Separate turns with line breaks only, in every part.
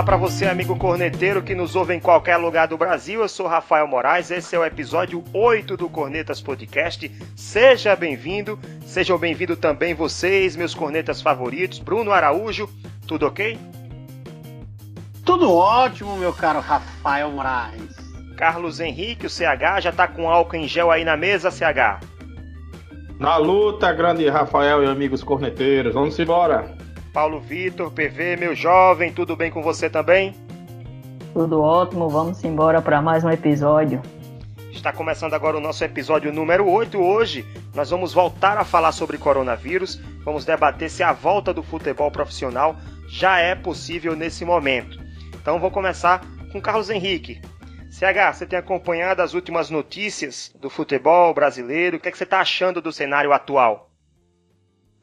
Olá para você, amigo corneteiro que nos ouve em qualquer lugar do Brasil. Eu sou Rafael Moraes. Esse é o episódio 8 do Cornetas Podcast. Seja bem-vindo. Sejam bem-vindos também vocês, meus cornetas favoritos. Bruno Araújo, tudo ok?
Tudo ótimo, meu caro Rafael Moraes.
Carlos Henrique, o CH, já tá com álcool em gel aí na mesa, CH?
Na luta, grande Rafael e amigos corneteiros. Vamos embora.
Paulo Vitor, PV, meu jovem, tudo bem com você também?
Tudo ótimo, vamos embora para mais um episódio.
Está começando agora o nosso episódio número 8. Hoje nós vamos voltar a falar sobre coronavírus. Vamos debater se a volta do futebol profissional já é possível nesse momento. Então vou começar com Carlos Henrique. CH, você tem acompanhado as últimas notícias do futebol brasileiro? O que, é que você está achando do cenário atual?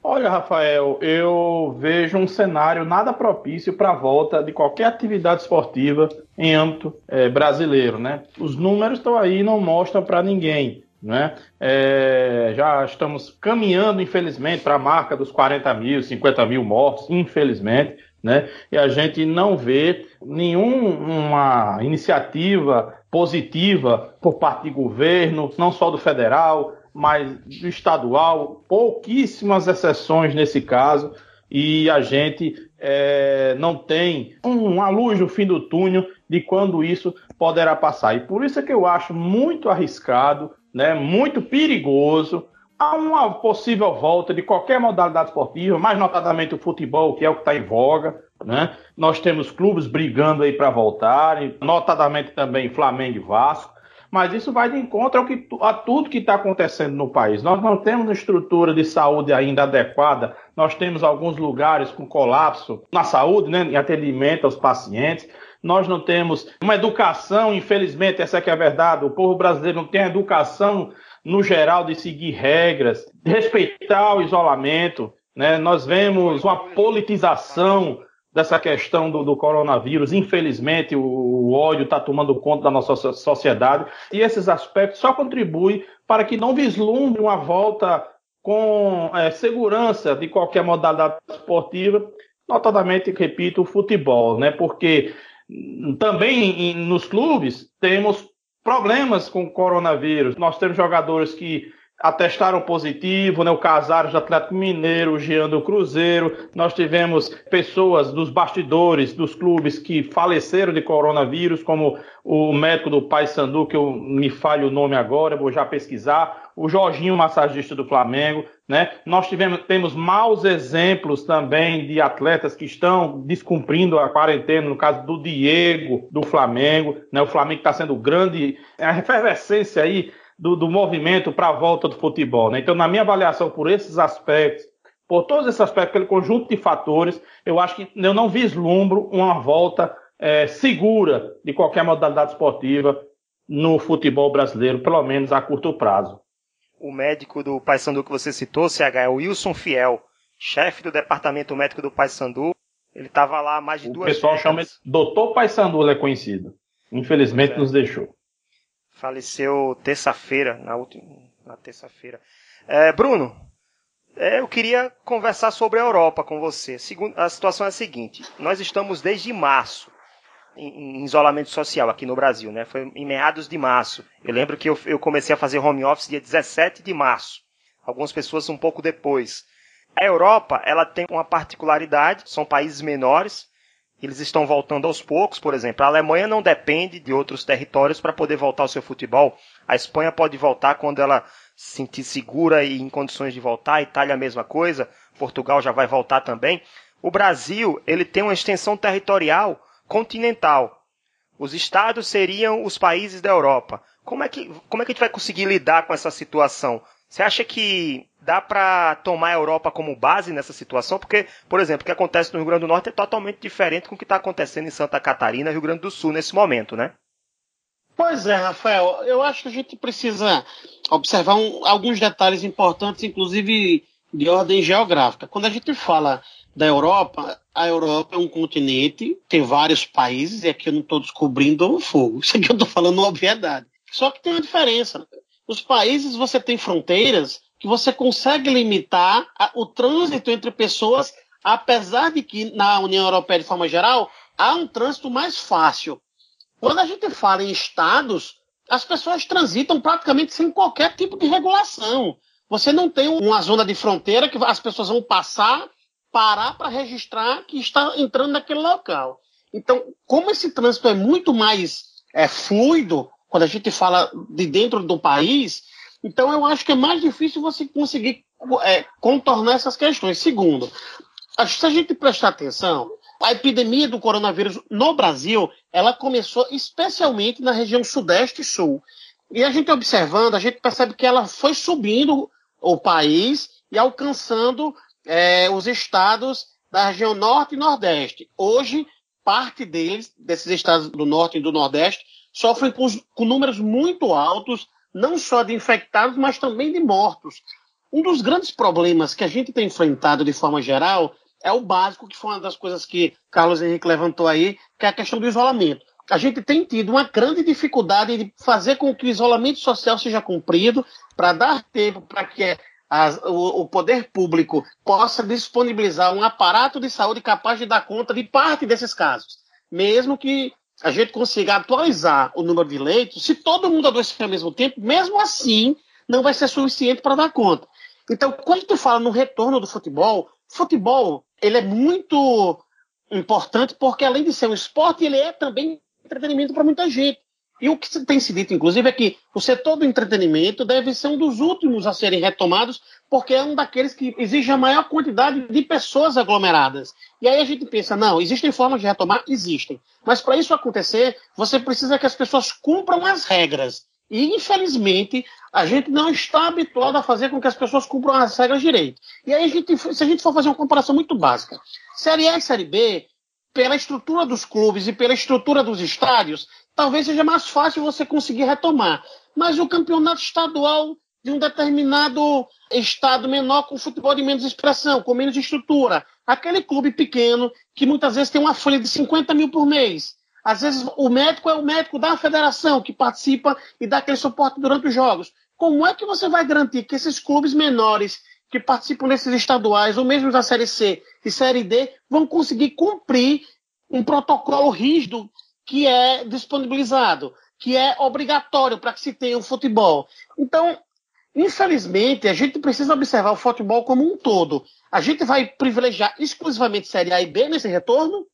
Olha, Rafael, eu vejo um cenário nada propício para a volta de qualquer atividade esportiva em âmbito é, brasileiro, né? Os números estão aí e não mostram para ninguém, né? É, já estamos caminhando, infelizmente, para a marca dos 40 mil, 50 mil mortos, infelizmente, né? E a gente não vê nenhuma iniciativa positiva por parte do governo, não só do federal, mas do estadual, pouquíssimas exceções nesse caso, e a gente é, não tem uma luz no fim do túnel de quando isso poderá passar. E por isso é que eu acho muito arriscado, né, muito perigoso, a uma possível volta de qualquer modalidade esportiva, mais notadamente o futebol, que é o que está em voga. Né? Nós temos clubes brigando aí para voltarem, notadamente também Flamengo e Vasco mas isso vai de encontro ao que, a tudo que está acontecendo no país. Nós não temos estrutura de saúde ainda adequada, nós temos alguns lugares com colapso na saúde, né, em atendimento aos pacientes. Nós não temos uma educação, infelizmente, essa é a verdade. O povo brasileiro não tem educação no geral de seguir regras, de respeitar o isolamento. Né? Nós vemos uma politização dessa questão do, do coronavírus. Infelizmente, o, o ódio está tomando conta da nossa sociedade e esses aspectos só contribuem para que não vislumbre uma volta com é, segurança de qualquer modalidade esportiva, notadamente, repito, o futebol, né? Porque também em, nos clubes temos problemas com o coronavírus. Nós temos jogadores que atestaram positivo, né? O Casares do Atlético Mineiro, o Jean do Cruzeiro. Nós tivemos pessoas dos bastidores dos clubes que faleceram de coronavírus, como o médico do Paysandu, que eu me falho o nome agora, vou já pesquisar, o Jorginho, massagista do Flamengo, né? Nós tivemos, temos maus exemplos também de atletas que estão descumprindo a quarentena, no caso do Diego, do Flamengo, né? O Flamengo está sendo grande, a efervescência aí do, do movimento para a volta do futebol. Né? Então, na minha avaliação, por esses aspectos, por todos esses aspectos, aquele conjunto de fatores, eu acho que eu não vislumbro uma volta é, segura de qualquer modalidade esportiva no futebol brasileiro, pelo menos a curto prazo.
O médico do Paysandu que você citou, CH, é o Wilson Fiel, chefe do departamento médico do Paysandu. Ele estava lá há mais de
o
duas
O pessoal
décadas.
chama ele Doutor Paysandu, ele é conhecido. Infelizmente
É.
nos deixou.
Faleceu terça-feira, na última, na terça-feira. É, Bruno, é, eu queria conversar sobre a Europa com você. Segundo, a situação é a seguinte: nós estamos desde março em, em isolamento social aqui no Brasil, né? Foi em meados de março. Eu lembro que eu, eu comecei a fazer home office dia 17 de março. Algumas pessoas um pouco depois. A Europa, ela tem uma particularidade, são países menores, eles estão voltando aos poucos, por exemplo. A Alemanha não depende de outros territórios para poder voltar ao seu futebol. A Espanha pode voltar quando ela se sentir segura e em condições de voltar. A Itália a mesma coisa. Portugal já vai voltar também. O Brasil, ele tem uma extensão territorial continental. Os estados seriam os países da Europa. Como é que, como é que a gente vai conseguir lidar com essa situação? Você acha que dá para tomar a Europa como base nessa situação? Porque, por exemplo, o que acontece no Rio Grande do Norte é totalmente diferente com o que está acontecendo em Santa Catarina Rio Grande do Sul nesse momento, né?
Pois é, Rafael, eu acho que a gente precisa observar um- alguns detalhes importantes, inclusive de ordem geográfica. Quando a gente fala da Europa, a Europa é um continente, tem vários países, e aqui eu não estou descobrindo o fogo. Isso aqui eu estou falando obviedade. Só que tem uma diferença. Os países você tem fronteiras que você consegue limitar a, o trânsito entre pessoas, apesar de que na União Europeia, de forma geral, há um trânsito mais fácil. Quando a gente fala em estados, as pessoas transitam praticamente sem qualquer tipo de regulação. Você não tem uma zona de fronteira que as pessoas vão passar, parar para registrar que está entrando naquele local. Então, como esse trânsito é muito mais é, fluido, quando a gente fala de dentro do país, então eu acho que é mais difícil você conseguir é, contornar essas questões. Segundo, se a gente prestar atenção, a epidemia do coronavírus no Brasil, ela começou especialmente na região sudeste e sul. E a gente observando, a gente percebe que ela foi subindo o país e alcançando é, os estados da região norte e nordeste. Hoje, parte deles, desses estados do norte e do nordeste, sofrem com, com números muito altos, não só de infectados, mas também de mortos. Um dos grandes problemas que a gente tem enfrentado de forma geral é o básico, que foi uma das coisas que Carlos Henrique levantou aí, que é a questão do isolamento. A gente tem tido uma grande dificuldade de fazer com que o isolamento social seja cumprido, para dar tempo para que as, o, o, poder público possa disponibilizar um aparato de saúde capaz de dar conta de parte desses casos. Mesmo que a gente consiga atualizar o número de leitos, se todo mundo adoecer ao mesmo tempo, mesmo assim, não vai ser suficiente para dar conta. Então, quando tu fala no retorno do futebol, futebol ele é muito importante porque, além de ser um esporte, ele é também entretenimento para muita gente. E o que tem se dito, inclusive, é que o setor do entretenimento deve ser um dos últimos a serem retomados, porque é um daqueles que exige a maior quantidade de pessoas aglomeradas. E aí a gente pensa, não, existem formas de retomar? Existem. Mas para isso acontecer, você precisa que as pessoas cumpram as regras. E, infelizmente, a gente não está habituado a fazer com que as pessoas cumpram as regras direito. E aí, a gente, se a gente for fazer uma comparação muito básica, Série A e Série B, pela estrutura dos clubes e pela estrutura dos estádios, talvez seja mais fácil você conseguir retomar. Mas o campeonato estadual de um determinado estado menor com futebol de menos expressão, com menos estrutura, aquele clube pequeno que muitas vezes tem uma folha de 50 mil por mês, às vezes o médico é o médico da federação que participa e dá aquele suporte durante os jogos. Como é que você vai garantir que esses clubes menores que participam desses estaduais, ou mesmo da Série C e Série D, vão conseguir cumprir um protocolo rígido que é disponibilizado, que é obrigatório para que se tenha o futebol. Então, infelizmente, a gente precisa observar o futebol como um todo. A gente vai privilegiar exclusivamente Série A e B nesse retorno?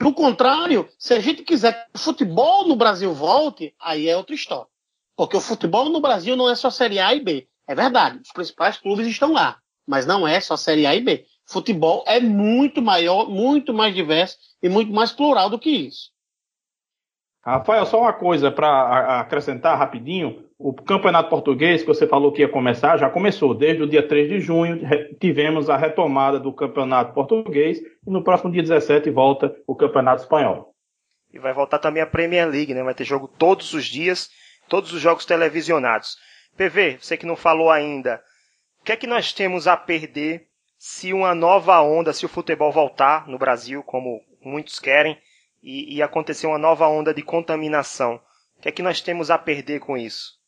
Do contrário, se a gente quiser que o futebol no Brasil volte, aí é outra história. Porque o futebol no Brasil não é só Série A e B. É verdade, os principais clubes estão lá. Mas não é só Série A e B. Futebol é muito maior, muito mais diverso e muito mais plural do que isso.
Rafael, só uma coisa para acrescentar rapidinho. O Campeonato Português, que você falou que ia começar, já começou. Desde o dia 3 de junho, tivemos a retomada do Campeonato Português e no próximo dia 17 volta o Campeonato Espanhol.
E vai voltar também a Premier League, né? Vai ter jogo todos os dias, todos os jogos televisionados. PV, você que não falou ainda, o que é que nós temos a perder se uma nova onda, se o futebol voltar no Brasil, como muitos querem, e, e acontecer uma nova onda de contaminação? O que é que nós temos a perder com isso?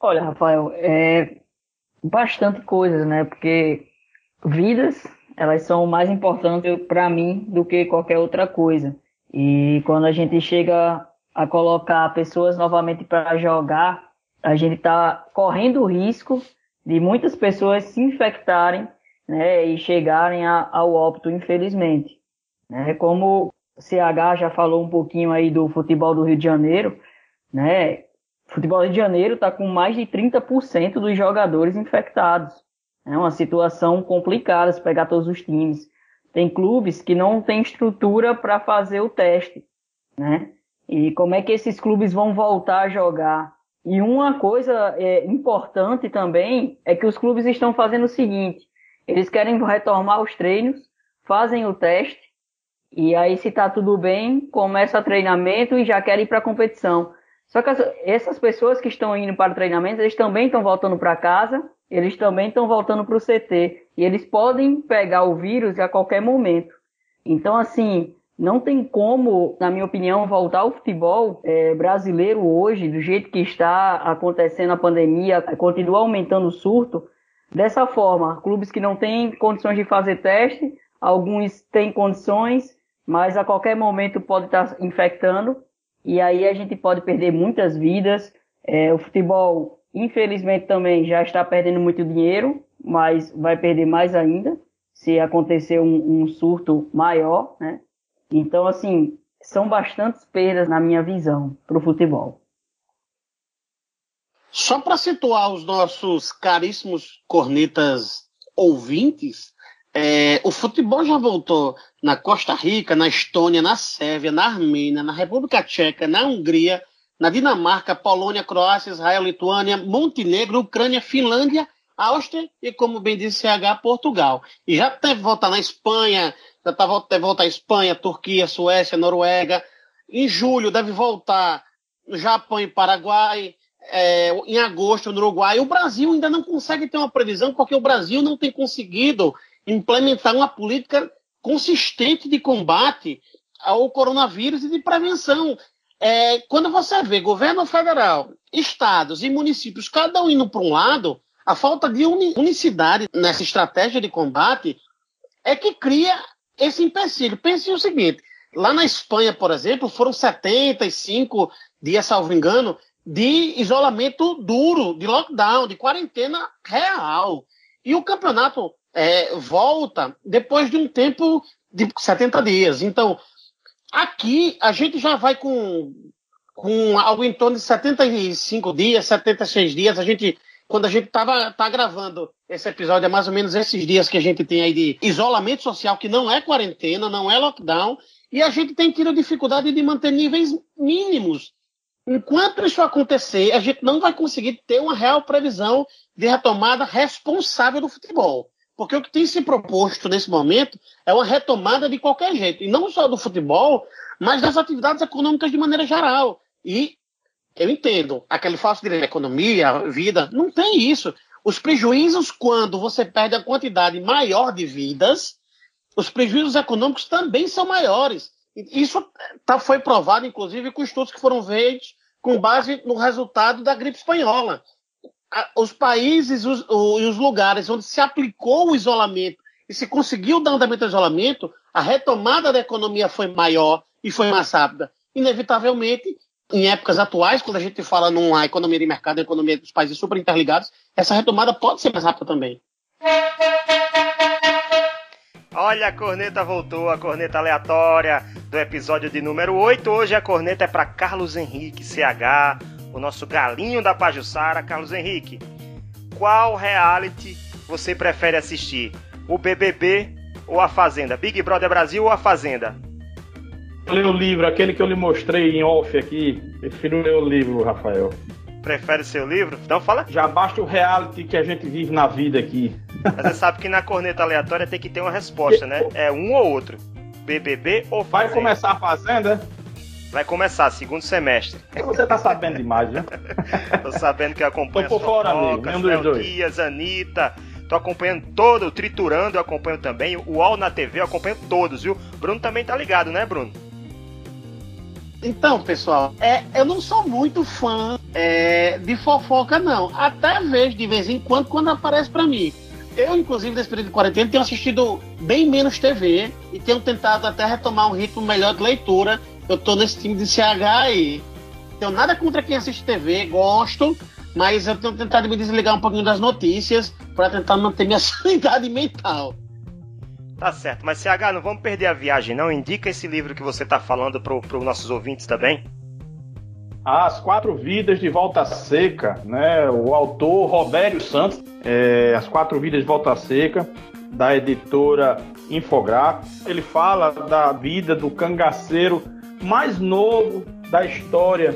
Olha, Rafael, é bastante coisas, né? Porque vidas, elas são mais importantes para mim do que qualquer outra coisa. E quando a gente chega a colocar pessoas novamente para jogar, a gente está correndo o risco de muitas pessoas se infectarem né, e chegarem a, ao óbito, infelizmente. Né? Como CH já falou um pouquinho aí do futebol do Rio de Janeiro, né? O futebol do Rio de Janeiro está com mais de 30% dos jogadores infectados. É uma situação complicada se pegar todos os times. Tem clubes que não têm estrutura para fazer o teste, né? E como é que esses clubes vão voltar a jogar? E uma coisa é, importante também é que os clubes estão fazendo o seguinte: eles querem retomar os treinos, fazem o teste, e aí se tá tudo bem, começa o treinamento e já querem ir para a competição. Só que as, essas pessoas que estão indo para o treinamento, eles também estão voltando para casa eles também estão voltando para o CT e eles podem pegar o vírus a qualquer momento. Então, assim, não tem como, na minha opinião, voltar ao futebol é, brasileiro hoje, do jeito que está acontecendo a pandemia, continua aumentando o surto, dessa forma. Clubes que não têm condições de fazer teste, alguns têm condições, mas a qualquer momento pode estar infectando, e aí a gente pode perder muitas vidas. É, o futebol, infelizmente, também já está perdendo muito dinheiro, mas vai perder mais ainda se acontecer um, um surto maior, né? Então, assim, são bastantes perdas na minha visão para o futebol.
Só para situar os nossos caríssimos cornetas ouvintes, é, o futebol já voltou na Costa Rica, na Estônia, na Sérvia, na Armênia, na República Tcheca, na Hungria, na Dinamarca, Polônia, Croácia, Israel, Lituânia, Montenegro, Ucrânia, Finlândia, Áustria e, como bem disse CH, Portugal. E já deve voltar na Espanha, já tá, deve voltar à Espanha, Turquia, Suécia, Noruega. Em julho deve voltar no Japão e Paraguai. É, em agosto no Uruguai. O Brasil ainda não consegue ter uma previsão porque o Brasil não tem conseguido implementar uma política consistente de combate ao coronavírus e de prevenção. É, quando você vê governo federal, estados e municípios, cada um indo para um lado, a falta de unicidade nessa estratégia de combate é que cria esse empecilho. Pense o seguinte: lá na Espanha, por exemplo, foram 75 dias, salvo engano, de isolamento duro, de lockdown, de quarentena real. E o campeonato é, volta depois de um tempo de 70 dias. Então, aqui a gente já vai com, com algo em torno de 75 dias, 76 dias. A gente, quando a gente tava, tá gravando esse episódio, é mais ou menos esses dias que a gente tem aí de isolamento social, que não é quarentena, não é lockdown, e a gente tem tido dificuldade de manter níveis mínimos. Enquanto isso acontecer, a gente não vai conseguir ter uma real previsão de retomada responsável do futebol. Porque o que tem se proposto nesse momento é uma retomada de qualquer jeito. E não só do futebol, mas das atividades econômicas de maneira geral. E eu entendo, aquele falso direito, economia, vida, não tem isso. Os prejuízos, quando você perde a quantidade maior de vidas, os prejuízos econômicos também são maiores. Isso tá, foi provado, inclusive, com estudos que foram feitos com base no resultado da gripe espanhola os países e os, os lugares onde se aplicou o isolamento e se conseguiu dar andamento ao isolamento, a retomada da economia foi maior e foi mais rápida. Inevitavelmente, em épocas atuais, quando a gente fala numa economia de mercado, economia dos países super interligados, essa retomada pode ser mais rápida também.
Olha, a corneta voltou, a corneta aleatória do episódio de número 8. Hoje a corneta é para Carlos Henrique CH, o nosso galinho da Pajussara, Carlos Henrique. Qual reality você prefere assistir? O BBB ou a Fazenda? Big Brother Brasil ou a Fazenda?
Ler o livro, aquele que eu lhe mostrei em off aqui. Prefiro ler o livro, Rafael.
Prefere seu livro? Então fala.
Já basta o reality que a gente vive na vida aqui.
Mas você sabe que na corneta aleatória tem que ter uma resposta, né? É um ou outro. BBB ou
Fazenda? Vai começar a Fazenda?
Vai começar, segundo semestre.
Você tá sabendo demais, né?
Tô sabendo que acompanha
Tô por fora,
franquias, Anitta. Tô acompanhando todo, Triturando eu acompanho também, o UOL na TV eu acompanho todos, viu? Bruno também tá ligado, né, Bruno?
Então, pessoal, é, eu não sou muito fã é, de fofoca, não. Até vejo de vez em quando quando aparece para mim. Eu, inclusive, nesse período de quarentena, tenho assistido bem menos TV e tenho tentado até retomar um ritmo melhor de leitura eu tô nesse time de CH aí. Tenho nada contra quem assiste TV, gosto, mas eu tenho tentado me desligar um pouquinho das notícias para tentar manter minha sanidade mental.
Tá certo, mas CH, não vamos perder a viagem, não? Indica esse livro que você tá falando para os nossos ouvintes também.
As Quatro Vidas de Volta Seca, né? O autor Robério Santos, é, As Quatro Vidas de Volta Seca, da editora Infográfico. Ele fala da vida do cangaceiro mais novo da história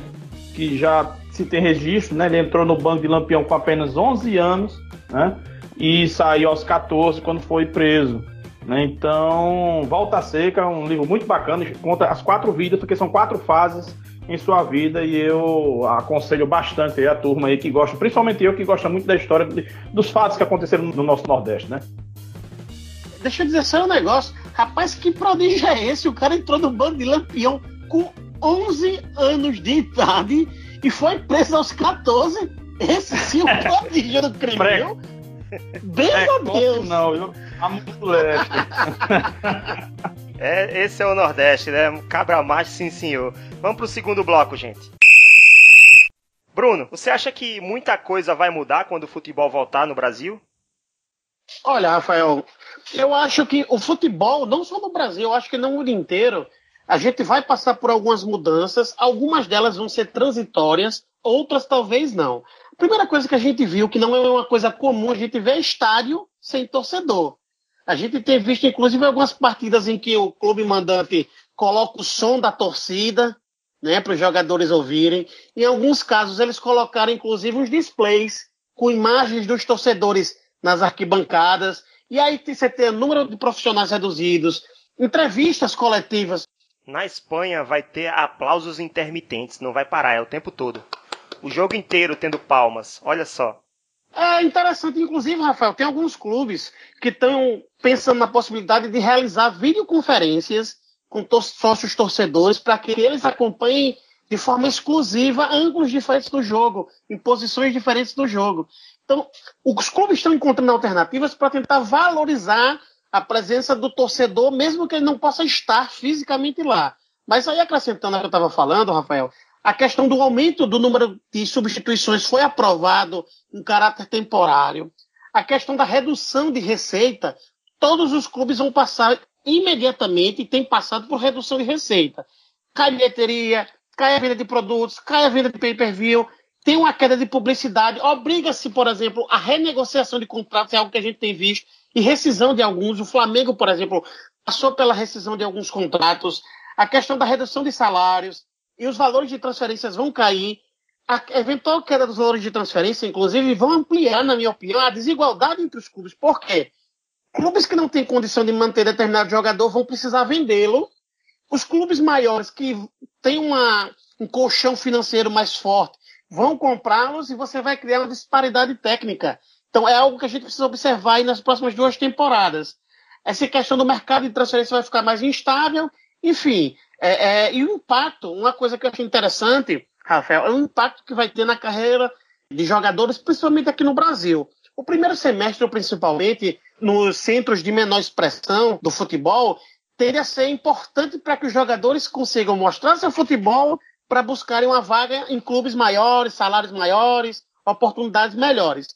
que já se tem registro, né? Ele entrou no bando de Lampião com apenas 11 anos, né? E saiu aos 14 quando foi preso. Né? Então, Volta Seca é um livro muito bacana, conta as quatro vidas, porque são quatro fases em sua vida e eu aconselho bastante a turma aí que gosta, principalmente eu que gosta muito da história dos fatos que aconteceram no nosso Nordeste, né?
Deixa eu dizer só um negócio. Rapaz, que prodígio é esse? O cara entrou no bando de lampião com 11 anos de idade e foi preso aos 14. Esse sim é o prodígio do crime, viu? Bem é, Deus!
Não, eu amo o leste.
É, esse é o Nordeste, né? Cabra macho, sim senhor. Vamos pro segundo bloco, gente. Bruno, você acha que muita coisa vai mudar quando o futebol voltar no Brasil?
Olha, Rafael, eu acho que o futebol, não só no Brasil, eu acho que no mundo inteiro, a gente vai passar por algumas mudanças, algumas delas vão ser transitórias, outras talvez não. A primeira coisa que a gente viu, que não é uma coisa comum, a gente vê estádio sem torcedor. A gente tem visto, inclusive, algumas partidas em que o clube mandante coloca o som da torcida, né, para os jogadores ouvirem. Em alguns casos, eles colocaram, inclusive, os displays com imagens dos torcedores nas arquibancadas. E aí você tem o número de profissionais reduzidos, entrevistas coletivas.
Na Espanha vai ter aplausos intermitentes, não vai parar, é o tempo todo. O jogo inteiro tendo palmas, olha só.
É interessante, inclusive, Rafael, tem alguns clubes que estão pensando na possibilidade de realizar videoconferências com tor sócios torcedores para que eles acompanhem de forma exclusiva ângulos diferentes do jogo, em posições diferentes do jogo. Então, os clubes estão encontrando alternativas para tentar valorizar a presença do torcedor, mesmo que ele não possa estar fisicamente lá. Mas aí, acrescentando o que eu estava falando, Rafael, a questão do aumento do número de substituições foi aprovado em caráter temporário. A questão da redução de receita, todos os clubes vão passar imediatamente e têm passado por redução de receita. Cai bilheteria, cai a venda de produtos, cai a venda de pay-per-view, tem uma queda de publicidade, obriga-se, por exemplo, a renegociação de contratos, é algo que a gente tem visto, e rescisão de alguns. O Flamengo, por exemplo, passou pela rescisão de alguns contratos. A questão da redução de salários, e os valores de transferências vão cair. A eventual queda dos valores de transferência, inclusive, vão ampliar, na minha opinião, a desigualdade entre os clubes. Por quê? Clubes que não têm condição de manter determinado jogador vão precisar vendê-lo. Os clubes maiores que têm uma, um colchão financeiro mais forte vão comprá-los e você vai criar uma disparidade técnica. Então é algo que a gente precisa observar nas próximas duas temporadas. Essa questão do mercado de transferência vai ficar mais instável. Enfim, é, é, e o impacto, uma coisa que eu achei interessante, Rafael, é o impacto que vai ter na carreira de jogadores, principalmente aqui no Brasil. O primeiro semestre, principalmente, nos centros de menor expressão do futebol, teria a ser importante para que os jogadores consigam mostrar seu futebol para buscarem uma vaga em clubes maiores, salários maiores, oportunidades melhores.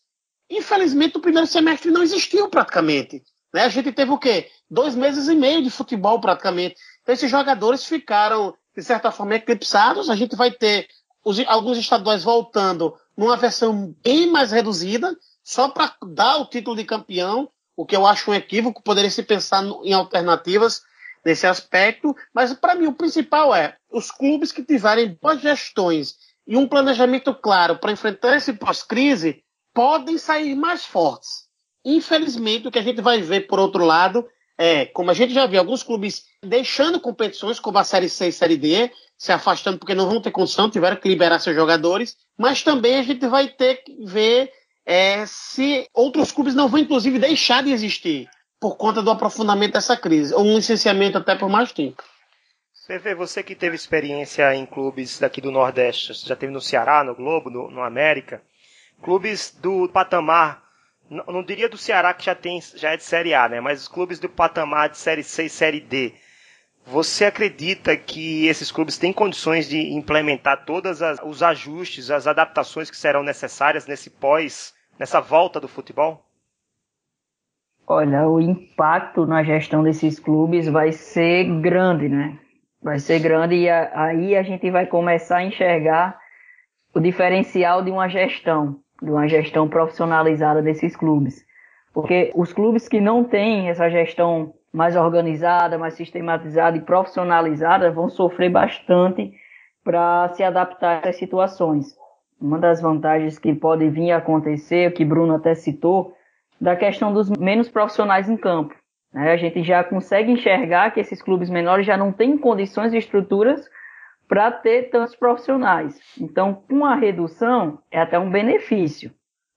Infelizmente, o primeiro semestre não existiu praticamente. Né? A gente teve o quê? Dois meses e meio de futebol praticamente. Então, esses jogadores ficaram, de certa forma, eclipsados. A gente vai ter os, alguns estaduais voltando numa versão bem mais reduzida, só para dar o título de campeão, o que eu acho um equívoco, poderia se pensar em alternativas nesse aspecto. Mas, para mim, o principal é os clubes que tiverem boas gestões e um planejamento claro para enfrentar esse pós-crise podem sair mais fortes. Infelizmente, o que a gente vai ver, por outro lado, é, como a gente já viu, alguns clubes deixando competições como a Série C e Série D, se afastando porque não vão ter condição, tiveram que liberar seus jogadores, mas também a gente vai ter que ver é, se outros clubes não vão, inclusive, deixar de existir por conta do aprofundamento dessa crise, ou um licenciamento até por mais tempo.
PV, você que teve experiência em clubes daqui do Nordeste, já teve no Ceará, no Globo, no, no América, clubes do patamar não, não, diria do Ceará que já tem já é de Série A, né? Mas os clubes do patamar de Série C e Série D. Você acredita que esses clubes têm condições de implementar todos os ajustes, as adaptações que serão necessárias nesse pós, nessa volta do futebol?
Olha, o impacto na gestão desses clubes vai ser grande, né? Vai ser grande e aí a gente vai começar a enxergar o diferencial de uma gestão de uma gestão profissionalizada desses clubes. Porque os clubes que não têm essa gestão mais organizada, mais sistematizada e profissionalizada vão sofrer bastante para se adaptar a essas situações. Uma das vantagens que pode vir a acontecer, que Bruno até citou, da questão dos menos profissionais em campo. Né? A gente já consegue enxergar que esses clubes menores já não têm condições e estruturas para ter tantos profissionais. Então, com a redução, é até um benefício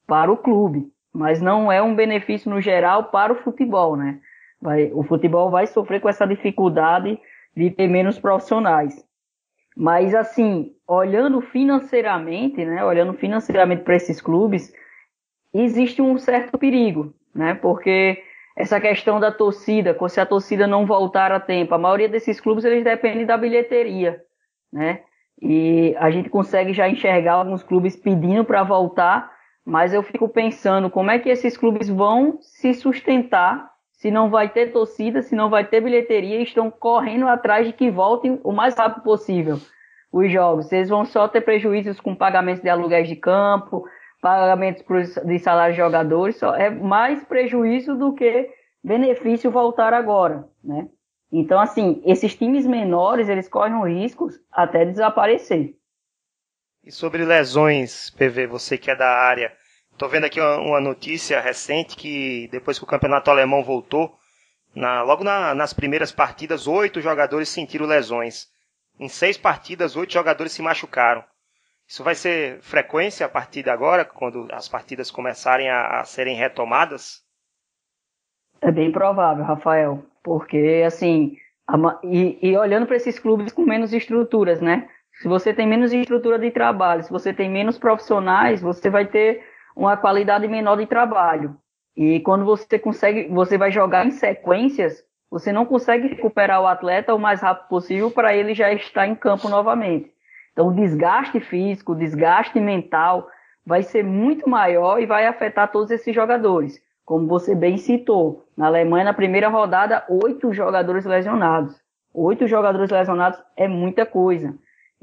para o clube, mas não é um benefício no geral para o futebol, né? Vai, o futebol vai sofrer com essa dificuldade de ter menos profissionais. Mas assim, olhando financeiramente, né, olhando financeiramente para esses clubes, existe um certo perigo, né? Porque essa questão da torcida, se a torcida não voltar a tempo, a maioria desses clubes eles dependem da bilheteria, né? E a gente consegue já enxergar alguns clubes pedindo para voltar, mas eu fico pensando como é que esses clubes vão se sustentar se não vai ter torcida, se não vai ter bilheteria, estão correndo atrás de que voltem o mais rápido possível os jogos. Eles vão só ter prejuízos com pagamentos de aluguéis de campo, pagamentos de salários de jogadores, só é mais prejuízo do que benefício voltar agora, né? Então, assim, esses times menores, eles correm riscos até desaparecer.
E sobre lesões, PV, você que é da área, Tô vendo aqui uma, uma, notícia recente que depois que o campeonato alemão voltou, na, logo na, nas primeiras partidas, oito jogadores sentiram lesões. Em seis partidas, oito jogadores se machucaram. Isso vai ser frequência a partir de agora, quando as partidas começarem a, a serem retomadas?
É bem provável, Rafael, porque assim, a, e, e olhando para esses clubes com menos estruturas, né? Se você tem menos estrutura de trabalho, se você tem menos profissionais, você vai ter uma qualidade menor de trabalho. E quando você consegue, você vai jogar em sequências, você não consegue recuperar o atleta o mais rápido possível para ele já estar em campo novamente. Então, o desgaste físico, o desgaste mental vai ser muito maior e vai afetar todos esses jogadores. Como você bem citou, na Alemanha, na primeira rodada, oito jogadores lesionados. Oito jogadores lesionados é muita coisa.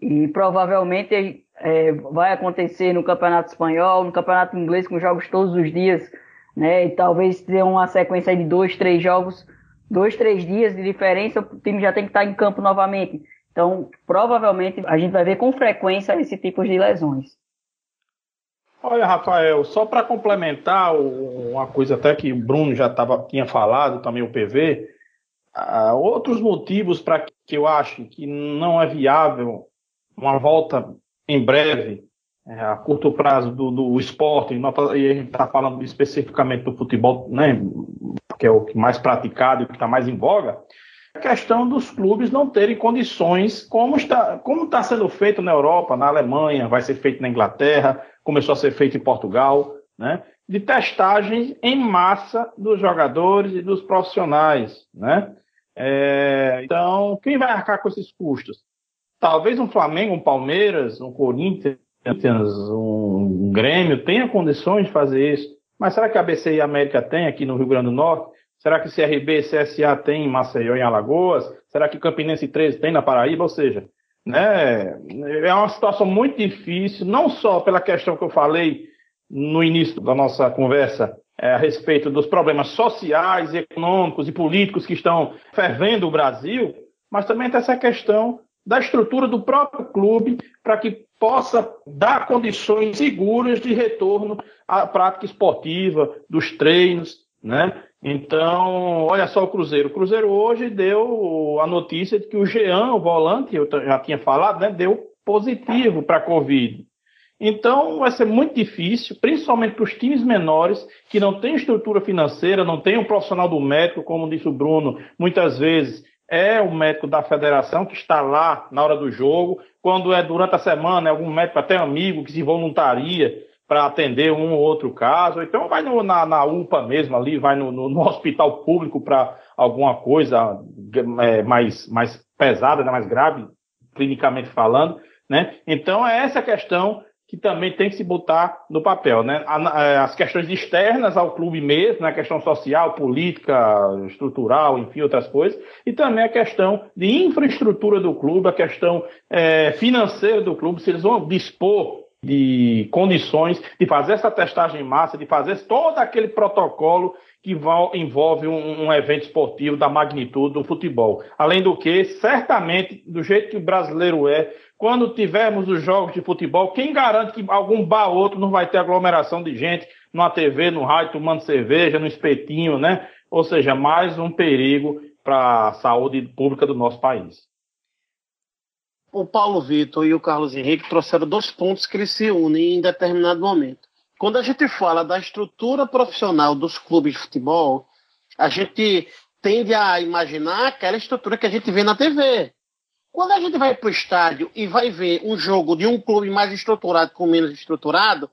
E provavelmente é, vai acontecer no Campeonato Espanhol, no Campeonato Inglês, com jogos todos os dias, né? E talvez ter uma sequência de dois, três jogos, dois, três dias de diferença, o time já tem que estar em campo novamente. Então, provavelmente, a gente vai ver com frequência esse tipo de lesões.
Olha, Rafael, só para complementar uma coisa até que o Bruno já tava, tinha falado, também o PV, uh, outros motivos para que eu acho que não é viável uma volta em breve, é, a curto prazo, do, do esporte, e a gente está falando especificamente do futebol, né, que é o que mais praticado e que está mais em voga, a questão dos clubes não terem condições, como está, como está sendo feito na Europa, na Alemanha, vai ser feito na Inglaterra, começou a ser feito em Portugal, né, de testagem em massa dos jogadores e dos profissionais, né? É, então, quem vai arcar com esses custos? talvez um Flamengo, um Palmeiras, um Corinthians, um Grêmio tenha condições de fazer isso. Mas será que a BC e a América tem aqui no Rio Grande do Norte? Será que CRB CSA tem em Maceió, em Alagoas? Será que Campinense 13 tem na Paraíba? Ou seja, né, é uma situação muito difícil, não só pela questão que eu falei no início da nossa conversa é, a respeito dos problemas sociais, econômicos e políticos que estão fervendo o Brasil, mas também tem essa questão da estrutura do próprio clube para que possa dar condições seguras de retorno à prática esportiva, dos treinos, né? Então, olha só o Cruzeiro. O Cruzeiro hoje deu a notícia de que o Jean, o volante, eu já tinha falado, né, deu positivo para a Covid. Então, vai ser muito difícil, principalmente para os times menores, que não têm estrutura financeira, não têm um profissional do médico, como disse o Bruno, muitas vezes é o médico da federação que está lá na hora do jogo. Quando é durante a semana, é algum médico até amigo que se voluntaria para atender um ou outro caso. Então vai no, na, na, UPA mesmo ali, vai no, no, no hospital público para alguma coisa é, mais, mais pesada, né, mais grave, clinicamente falando. Né? Então é essa questão que também tem que se botar no papel, né? É, as questões externas ao clube mesmo, né? a questão social, política, estrutural, enfim, outras coisas, e também a questão de infraestrutura do clube, a questão é, financeira do clube, se eles vão dispor de condições de fazer essa testagem em massa, de fazer todo aquele protocolo que envolve um, um, evento esportivo da magnitude do futebol. Além do que, certamente, do jeito que o brasileiro é, quando tivermos os jogos de futebol, quem garante que algum bar ou outro não vai ter aglomeração de gente numa TV, no rádio, tomando cerveja, no espetinho, né? ou seja, mais um perigo para a saúde pública do nosso país.
O Paulo Vitor e o Carlos Henrique trouxeram dois pontos que eles se unem em determinado momento. Quando a gente fala da estrutura profissional dos clubes de futebol, a gente tende a imaginar aquela estrutura que a gente vê na TV. Quando a gente vai para o estádio e vai ver um jogo de um clube mais estruturado com menos estruturado,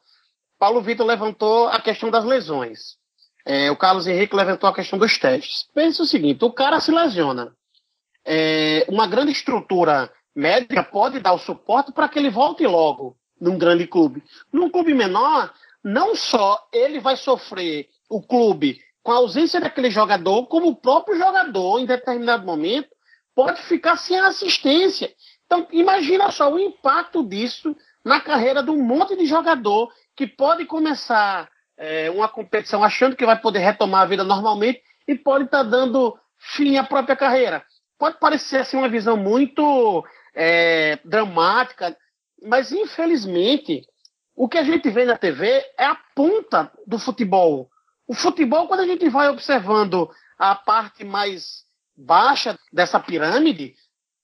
Paulo Vitor levantou a questão das lesões. É, o Carlos Henrique levantou a questão dos testes. Pensa o seguinte: o cara se lesiona. É, uma grande estrutura médica pode dar o suporte para que ele volte logo num grande clube. Num clube menor, não só ele vai sofrer o clube com a ausência daquele jogador, como o próprio jogador, em determinado momento, pode ficar sem assistência. Então, imagina só o impacto disso na carreira de um monte de jogador que pode começar é, uma competição achando que vai poder retomar a vida normalmente e pode estar tá dando fim à própria carreira. Pode parecer assim, uma visão muito é, dramática, mas infelizmente o que a gente vê na TV é a ponta do futebol. O futebol, quando a gente vai observando a parte mais baixa dessa pirâmide,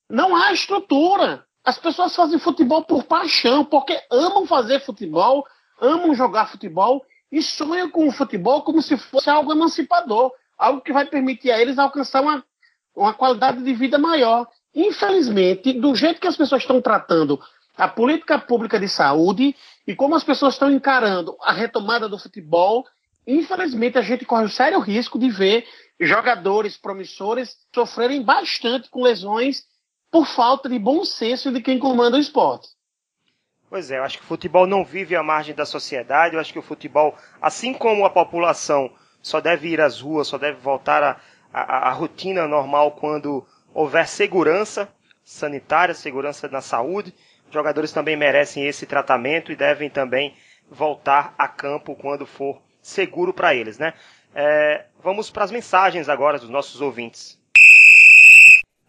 não há estrutura. As pessoas fazem futebol por paixão, porque amam fazer futebol, amam jogar futebol e sonham com o futebol como se fosse algo emancipador, algo que vai permitir a eles alcançar uma, uma qualidade de vida maior. Infelizmente, do jeito que as pessoas estão tratando a política pública de saúde e como as pessoas estão encarando a retomada do futebol, infelizmente a gente corre o sério risco de ver jogadores promissores sofrerem bastante com lesões por falta de bom senso de quem comanda o esporte.
Pois é, eu acho que o futebol não vive à margem da sociedade, eu acho que o futebol, assim como a população só deve ir às ruas, só deve voltar à, rotina normal quando houver segurança sanitária, segurança na saúde, jogadores também merecem esse tratamento e devem também voltar a campo quando for seguro para eles, né? É, vamos para as mensagens agora dos nossos ouvintes.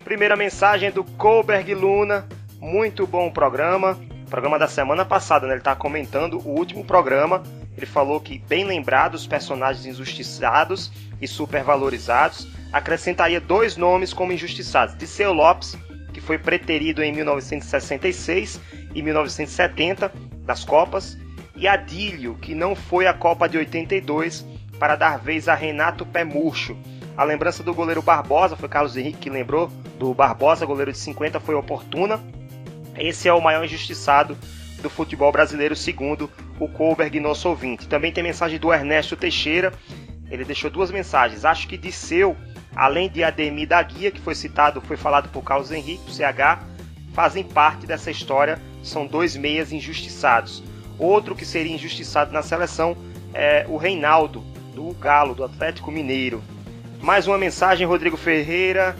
Primeira mensagem do Colberg Luna. Muito bom programa. Programa da semana passada, né? Ele está comentando o último programa. Ele falou que, bem lembrado, os personagens injustiçados e supervalorizados. Acrescentaria dois nomes como injustiçados: Disseu Lopes, que foi preterido em 1966 e 1970 das Copas, e Adílio, que não foi à Copa de 82 para dar vez a Renato Pé Murcho. A lembrança do goleiro Barbosa, foi Carlos Henrique que lembrou do Barbosa, goleiro de 50, foi oportuna. Esse é o maior injustiçado do futebol brasileiro, segundo o Colberg, nosso ouvinte. Também tem mensagem do Ernesto Teixeira. Ele deixou duas mensagens. Acho que Disseu, além de Ademir da Guia, que foi citado, foi falado por Carlos Henrique, do CH, fazem parte dessa história. São dois meias injustiçados. Outro que seria injustiçado na seleção é o Reinaldo, do Galo, do Atlético Mineiro. Mais uma mensagem, Rodrigo Ferreira.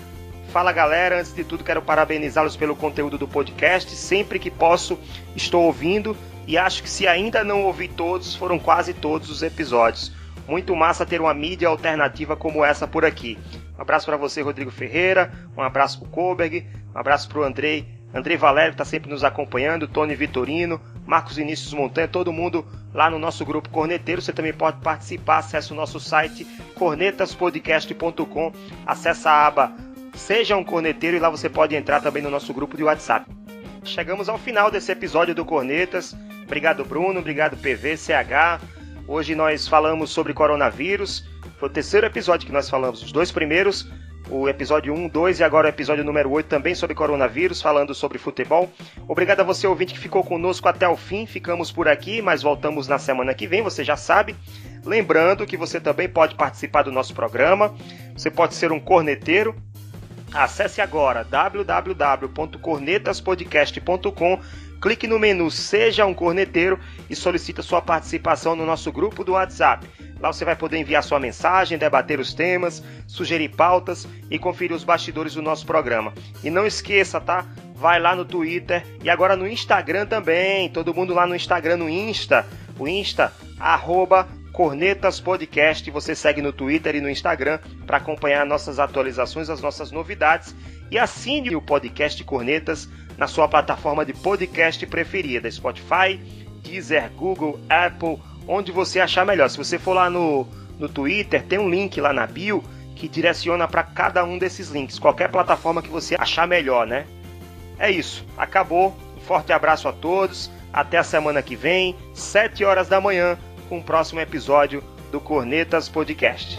Fala galera, antes de tudo quero parabenizá-los pelo conteúdo do podcast. Sempre que posso, estou ouvindo e acho que se ainda não ouvi todos, foram quase todos os episódios. Muito massa ter uma mídia alternativa como essa por aqui. Um abraço para você, Rodrigo Ferreira. Um abraço para o Koberg. Um abraço para o Andrei Andrei Valério está sempre nos acompanhando, Tony Vitorino, Marcos Inícios Montanha, todo mundo lá no nosso grupo Corneteiro. Você também pode participar, acesse o nosso site cornetaspodcast.com, acessa a aba Seja um Corneteiro e lá você pode entrar também no nosso grupo de WhatsApp. Chegamos ao final desse episódio do Cornetas. Obrigado, Bruno. Obrigado, PV, CH. Hoje nós falamos sobre coronavírus. Foi o terceiro episódio que nós falamos. Os dois primeiros o episódio 1, 2 e agora o episódio número 8 também sobre coronavírus, falando sobre futebol. Obrigado a você ouvinte que ficou conosco até o fim. Ficamos por aqui, mas voltamos na semana que vem, você já sabe. Lembrando que você também pode participar do nosso programa. Você pode ser um corneteiro. Acesse agora www.cornetaspodcast.com clique no menu Seja um Corneteiro e solicita sua participação no nosso grupo do WhatsApp. Lá você vai poder enviar sua mensagem, debater os temas, sugerir pautas e conferir os bastidores do nosso programa. E não esqueça, tá? Vai lá no Twitter e agora no Instagram também. Todo mundo lá no Instagram, no Insta. O Insta, arroba Cornetas Podcast. Você segue no Twitter e no Instagram para acompanhar nossas atualizações, as nossas novidades. E assine o podcast Cornetas na sua plataforma de podcast preferida, Spotify, Deezer, Google, Apple, onde você achar melhor. Se você for lá no, no Twitter, tem um link lá na bio que direciona para cada um desses links, qualquer plataforma que você achar melhor, né? É isso, acabou. Um forte abraço a todos. Até a semana que vem, 7 horas da manhã, com o próximo episódio do Cornetas Podcast.